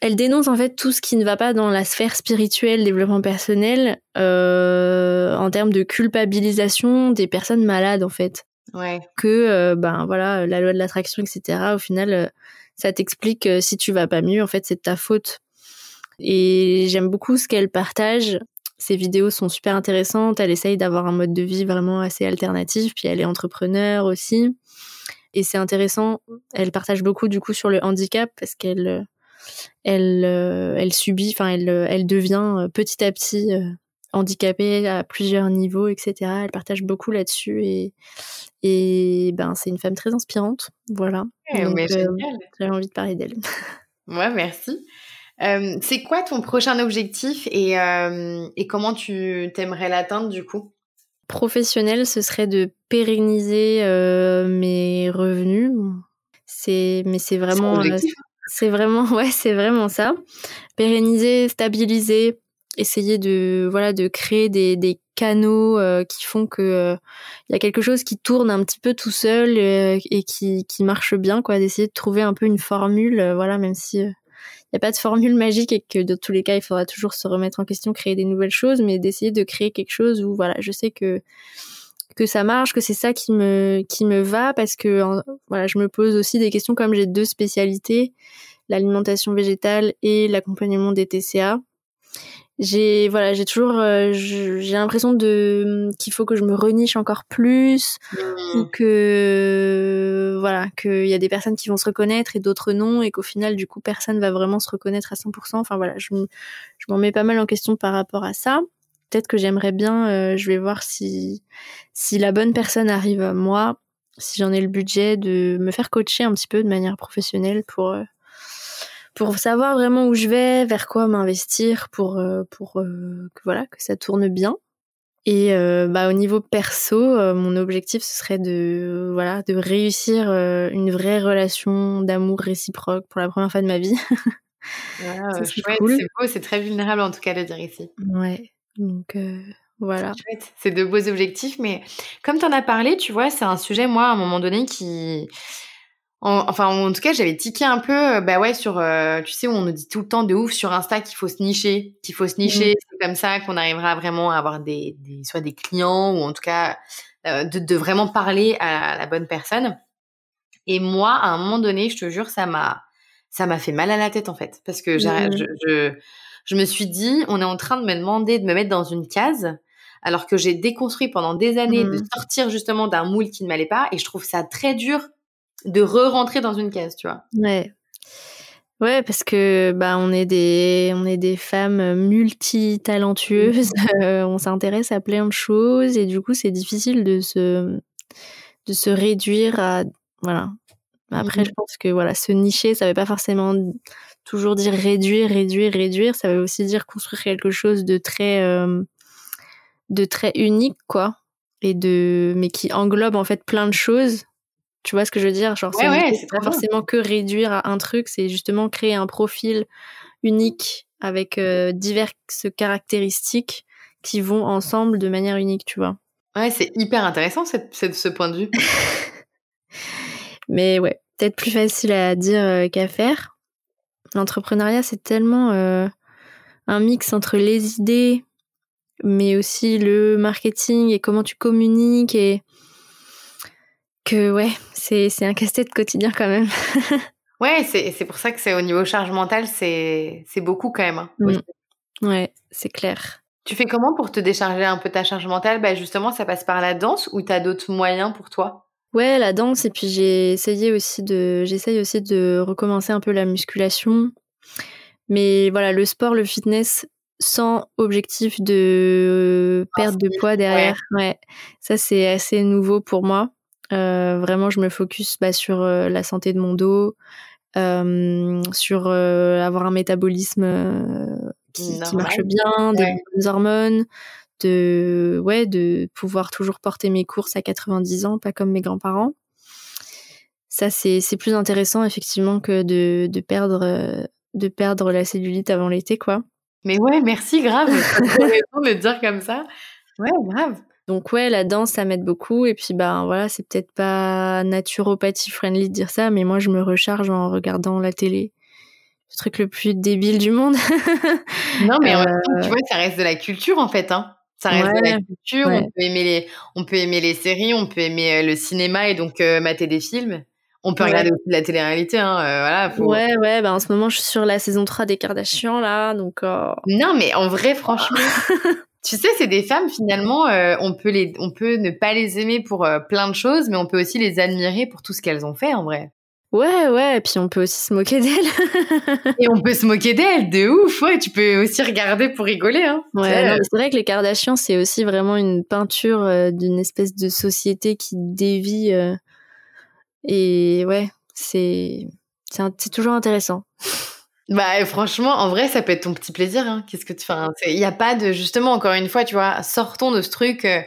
elle dénonce en fait tout ce qui ne va pas dans la sphère spirituelle, développement personnel, euh, en termes de culpabilisation des personnes malades en fait. Ouais. Que euh, ben voilà, la loi de l'attraction, etc. Au final, euh, ça t'explique si tu vas pas mieux, en fait, c'est de ta faute. Et j'aime beaucoup ce qu'elle partage. Ses vidéos sont super intéressantes. Elle essaye d'avoir un mode de vie vraiment assez alternatif. Puis elle est entrepreneur aussi. Et c'est intéressant. Elle partage beaucoup du coup sur le handicap parce qu'elle elle, euh, elle subit, enfin, elle, euh, elle devient euh, petit à petit handicapée à plusieurs niveaux, etc. Elle partage beaucoup là-dessus et, et ben, c'est une femme très inspirante. Voilà. Eh, J'avais envie de parler d'elle. Ouais, merci. c'est quoi ton prochain objectif et, et comment tu t'aimerais l'atteindre du coup? Professionnel, ce serait de pérenniser mes revenus. C'est, mais c'est vraiment. C'est vraiment, ouais, c'est vraiment ça. Pérenniser, stabiliser, essayer de, voilà, de créer des, des canaux euh, qui font que il euh, y a quelque chose qui tourne un petit peu tout seul euh, et qui, qui marche bien, quoi. D'essayer de trouver un peu une formule, voilà, même si il n'y a pas de formule magique et que de tous les cas, il faudra toujours se remettre en question, créer des nouvelles choses, mais d'essayer de créer quelque chose où, voilà, je sais que que ça marche, que c'est ça qui me qui me va parce que voilà, je me pose aussi des questions comme j'ai deux spécialités, l'alimentation végétale et l'accompagnement des TCA. J'ai voilà, j'ai toujours euh, j'ai l'impression de qu'il faut que je me reniche encore plus ou mmh. que voilà, qu'il y a des personnes qui vont se reconnaître et d'autres non et qu'au final du coup personne va vraiment se reconnaître à 100%. Enfin voilà, je je m'en mets pas mal en question par rapport à ça peut-être que j'aimerais bien, euh, je vais voir si, si la bonne personne arrive à moi, si j'en ai le budget, de me faire coacher un petit peu de manière professionnelle pour, euh, pour savoir vraiment où je vais, vers quoi m'investir pour, euh, pour que, voilà, que ça tourne bien. Et bah, au niveau perso, mon objectif ce serait de voilà de réussir une vraie relation d'amour réciproque pour la première fois de ma vie. c'est cool. c'est beau, c'est très vulnérable en tout cas de dire ici. Ouais, donc voilà. C'est de beaux objectifs, mais comme tu en as parlé, tu vois, c'est un sujet, moi, à un moment donné, qui... enfin, en tout cas, j'avais tiqué un peu, bah ouais, sur, tu sais, où on nous dit tout le temps de ouf sur Insta qu'il faut se nicher, qu'il faut se nicher, mmh. c'est comme ça qu'on arrivera vraiment à avoir des, des, soit des clients, ou en tout cas, de, de, vraiment parler à la bonne personne. Et moi, à un moment donné, je te jure, ça m'a, ça m'a fait mal à la tête, en fait, parce que mmh. je, je je me suis dit, on est en train de me demander de me mettre dans une case, alors que j'ai déconstruit pendant des années de mmh. sortir justement d'un moule qui ne m'allait pas, et je trouve ça très dur de re-rentrer dans une case, tu vois. Ouais. Ouais, parce que bah on est des on est des femmes multitalentueuses, mmh. euh, on s'intéresse à plein de choses et du coup c'est difficile de se de se réduire à voilà. Après mmh. je pense que voilà se nicher ça veut pas forcément toujours dire réduire, réduire, réduire, ça veut aussi dire construire quelque chose de très, euh, de très unique, quoi. Et de, mais qui englobe en fait plein de choses. Tu vois ce que je veux dire? Genre, c'est pas forcément que réduire à un truc, c'est justement créer un profil unique avec euh, diverses caractéristiques qui vont ensemble de manière unique, tu vois. Ouais, c'est hyper intéressant cette, ce point de vue. mais ouais, peut-être plus facile à dire euh, qu'à faire. L'entrepreneuriat, c'est tellement euh, un mix entre les idées, mais aussi le marketing et comment tu communiques et que ouais, c'est, c'est un casse-tête quotidien quand même. ouais, c'est, c'est pour ça que c'est au niveau charge mentale, c'est, c'est beaucoup quand même. Hein, mm. Ouais, c'est clair. Tu fais comment pour te décharger un peu ta charge mentale? Bah Justement, ça passe par la danse ou tu as d'autres moyens pour toi? Ouais, la danse et puis j'ai essayé aussi de j'essaye aussi de recommencer un peu la musculation. Mais voilà, le sport, le fitness, sans objectif de perte de poids derrière. Ouais. Ça, c'est assez nouveau pour moi. Euh, vraiment, je me focus bah, sur euh, la santé de mon dos, euh, sur avoir un métabolisme qui, marche bien, des bonnes hormones, de ouais, de pouvoir toujours porter mes courses à 90 ans, pas comme mes grands-parents. Ça, c'est plus intéressant effectivement que de, de perdre de perdre la cellulite avant l'été, quoi. Mais ouais, merci, grave. T'as raison de le dire comme ça. Ouais, grave. Donc ouais, la danse, ça m'aide beaucoup. Et puis ben voilà, c'est peut-être pas naturopathie friendly de dire ça, mais moi je me recharge en regardant la télé. Le truc le plus débile du monde. non, mais euh... tu vois, ça reste de la culture en fait. Hein. Ça reste de la culture. On peut aimer les, on peut aimer les séries, on peut aimer euh, le cinéma et donc euh, mater des films. On peut regarder aussi de la télé-réalité, hein, euh, voilà. Ouais, ouais, bah en ce moment, je suis sur la saison 3 des Kardashians, là, donc... Euh, non, mais en vrai, franchement... tu sais, c'est des femmes, finalement, euh, on, peut les, on peut ne pas les aimer pour plein de choses, mais on peut aussi les admirer pour tout ce qu'elles ont fait, en vrai. Ouais, ouais, et puis on peut aussi se moquer d'elles. et on peut se moquer d'elles, de ouf, ouais, tu peux aussi regarder pour rigoler, hein. Ouais, c'est vrai que les Kardashians, c'est aussi vraiment une peinture d'une espèce de société qui dévie et ouais, c'est toujours intéressant. Bah franchement, en vrai, ça peut être ton petit plaisir. Hein. Qu'est-ce que tu fais Il n'y a pas de justement encore une fois, tu vois, sortons de ce truc euh,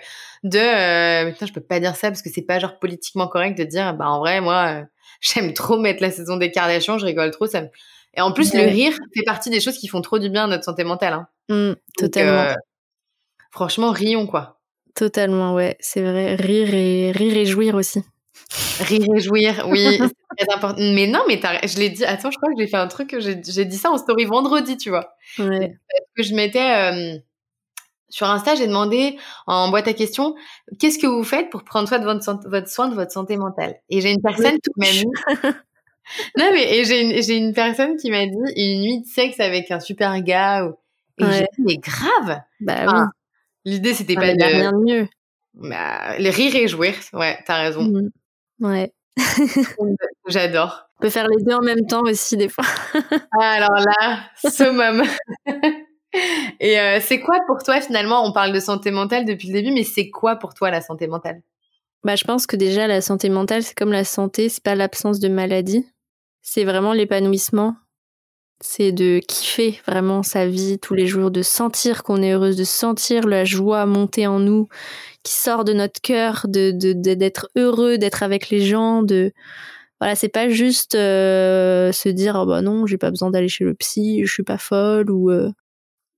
de. Euh, putain, je peux pas dire ça parce que c'est pas genre politiquement correct de dire. Bah en vrai, moi, euh, j'aime trop mettre la saison des Kardashians, je rigole trop. Ça Et en plus, le rire fait partie des choses qui font trop du bien à notre santé mentale. Hein. Mmh, totalement. franchement, rions quoi. Totalement, ouais, c'est vrai. Rire et rire et jouir aussi. Rire et jouir, oui, très important. Mais non, mais je l'ai dit. Attends, je crois que j'ai fait un truc. J'ai dit ça en story vendredi, tu vois. Ouais. que je m'étais sur Insta, j'ai demandé en boîte à questions qu'est-ce que vous faites pour prendre soin de votre, votre soin de votre santé mentale? Et j'ai une personne qui m'a dit. non, mais j'ai une, une, personne qui m'a dit une nuit de sexe avec un super gars. Et j'ai dit mais grave. Bah oui. L'idée c'était pas de. Rien de mieux. Bah, les rire et jouir, ouais, t'as raison. Mmh. Ouais. J'adore. On peut faire les deux en même temps aussi, des fois. ah, alors là, summum. Et euh, c'est quoi pour toi finalement On parle de santé mentale depuis le début, mais c'est quoi pour toi la santé mentale? Bah, je pense que déjà la santé mentale, c'est comme la santé, c'est pas l'absence de maladie, c'est vraiment l'épanouissement. C'est de kiffer vraiment sa vie tous les jours, de sentir qu'on est heureuse, de sentir la joie monter en nous, qui sort de notre cœur, de d'être heureux, d'être avec les gens, de voilà, c'est pas juste euh, se dire oh bah non, j'ai pas besoin d'aller chez le psy, je suis pas folle ou euh,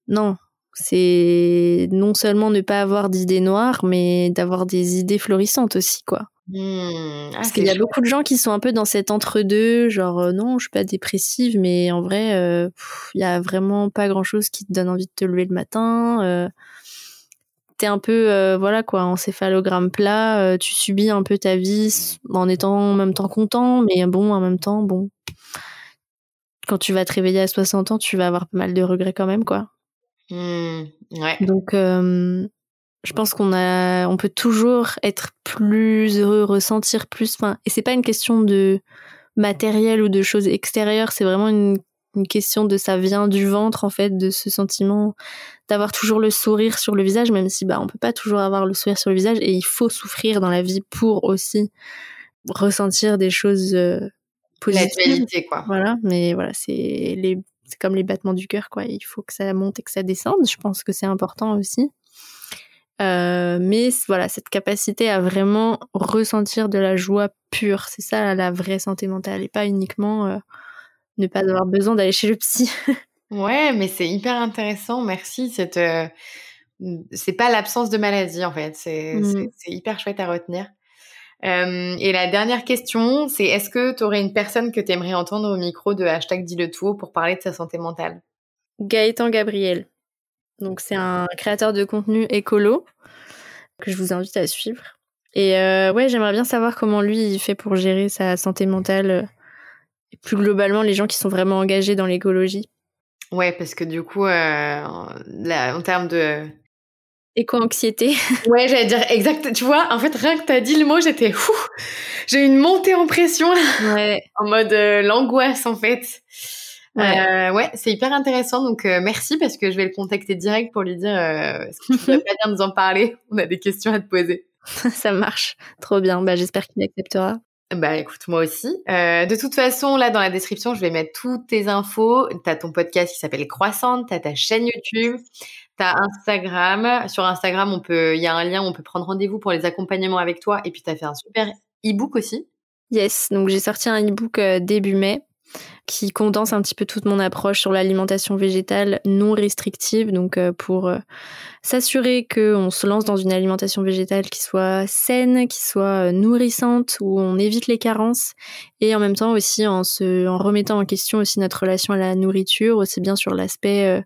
non, c'est non seulement ne pas avoir d'idées noires, mais d'avoir des idées florissantes aussi quoi. Mmh. Parce qu'il y a beaucoup de gens qui sont un peu dans cet entre-deux, genre euh, non, je suis pas dépressive, mais en vrai, il y a vraiment pas grand-chose qui te donne envie de te lever le matin t'es un peu euh, voilà quoi encéphalogramme plat euh, tu subis un peu ta vie en étant en même temps content mais bon en même temps bon quand tu vas te réveiller à 60 ans tu vas avoir pas mal de regrets quand même quoi mmh, ouais. donc euh, je pense qu'on a on peut toujours être plus heureux ressentir plus enfin et c'est pas une question de matériel ou de choses extérieures c'est vraiment une une question de ça vient du ventre en fait de ce sentiment d'avoir toujours le sourire sur le visage même si bah on peut pas toujours avoir le sourire sur le visage et il faut souffrir dans la vie pour aussi ressentir des choses euh, positives. quoi. Voilà mais voilà c'est les c'est comme les battements du cœur quoi. Il faut que ça monte et que ça descende. Je pense que c'est important aussi euh, mais voilà cette capacité à vraiment ressentir de la joie pure c'est ça la vraie santé mentale et pas uniquement euh, ne pas avoir besoin d'aller chez le psy. ouais, mais c'est hyper intéressant. Merci. Cette, euh, c'est pas l'absence de maladie en fait. C'est, mmh. hyper chouette à retenir. Et la dernière question, c'est est-ce que tu aurais une personne que tu aimerais entendre au micro de hashtag dit le tout pour parler de sa santé mentale? Gaëtan Gabriel. Donc c'est un créateur de contenu écolo que je vous invite à suivre. Et euh, ouais, j'aimerais bien savoir comment lui il fait pour gérer sa santé mentale et plus globalement les gens qui sont vraiment engagés dans l'écologie. Ouais, parce que du coup, euh, en termes de éco-anxiété. Ouais, j'allais dire exact. Tu vois, en fait, rien que t'as dit le mot, j'étais. J'ai eu une montée en pression là. Ouais. En mode euh, l'angoisse en fait. Ouais, ouais c'est hyper intéressant. Donc, merci parce que je vais le contacter direct pour lui dire est-ce que tu pourrais pas bien nous en parler On a des questions à te poser. Ça marche. Trop bien. Bah, j'espère qu'il acceptera. Bah écoute, moi aussi. Euh, de toute façon, là dans la description, je vais mettre toutes tes infos. T'as ton podcast qui s'appelle Croissante, t'as ta chaîne YouTube, t'as Instagram. Sur Instagram, on peut, il y a un lien, où on peut prendre rendez-vous pour les accompagnements avec toi. Et puis t'as fait un super e-book aussi. Yes, donc j'ai sorti un e-book euh, début mai qui condense un petit peu toute mon approche sur l'alimentation végétale non restrictive, donc euh, pour euh, s'assurer qu'on se lance dans une alimentation végétale qui soit saine, qui soit euh, nourrissante, où on évite les carences, et en même temps aussi en remettant en question aussi notre relation à la nourriture, aussi bien sur l'aspect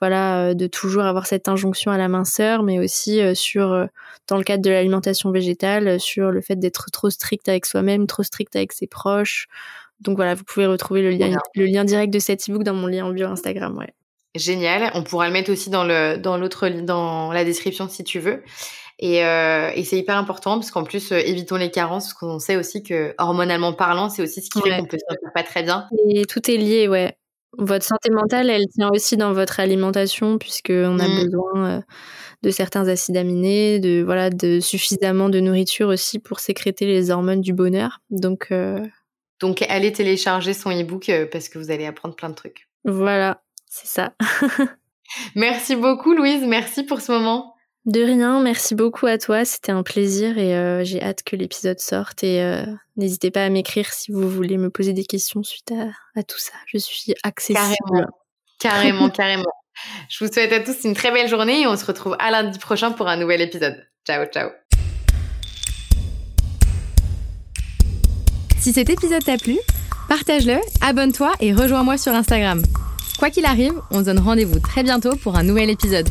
voilà, de toujours avoir cette injonction à la minceur, mais aussi sur, dans le cadre de l'alimentation végétale, sur le fait d'être trop strict avec soi-même, trop strict avec ses proches, donc voilà, vous pouvez retrouver le lien, le lien direct de cet ebook dans mon lien en bio Instagram. Ouais. Génial. On pourra le mettre aussi dans le dans l'autre dans la description si tu veux. Et, euh, et c'est hyper important parce qu'en plus euh, évitons les carences parce qu'on sait aussi que hormonalement parlant, c'est aussi ce qui fait qu'on peut se sentir pas très bien. Et tout est lié, ouais. Votre santé mentale, elle tient aussi dans votre alimentation puisque on a mmh. besoin euh, de certains acides aminés, de voilà, de suffisamment de nourriture aussi pour sécréter les hormones du bonheur. Donc donc, allez télécharger son e-book euh, parce que vous allez apprendre plein de trucs. Voilà, c'est ça. merci beaucoup, Louise. Merci pour ce moment. De rien, merci beaucoup à toi. C'était un plaisir et euh, j'ai hâte que l'épisode sorte. Et euh, n'hésitez pas à m'écrire si vous voulez me poser des questions suite à, tout ça. Je suis accessible. Carrément, carrément, carrément. Je vous souhaite à tous une très belle journée et on se retrouve à lundi prochain pour un nouvel épisode. Ciao, ciao. Si cet épisode t'a plu, partage-le, abonne-toi et rejoins-moi sur Instagram. Quoi qu'il arrive, on se donne rendez-vous très bientôt pour un nouvel épisode.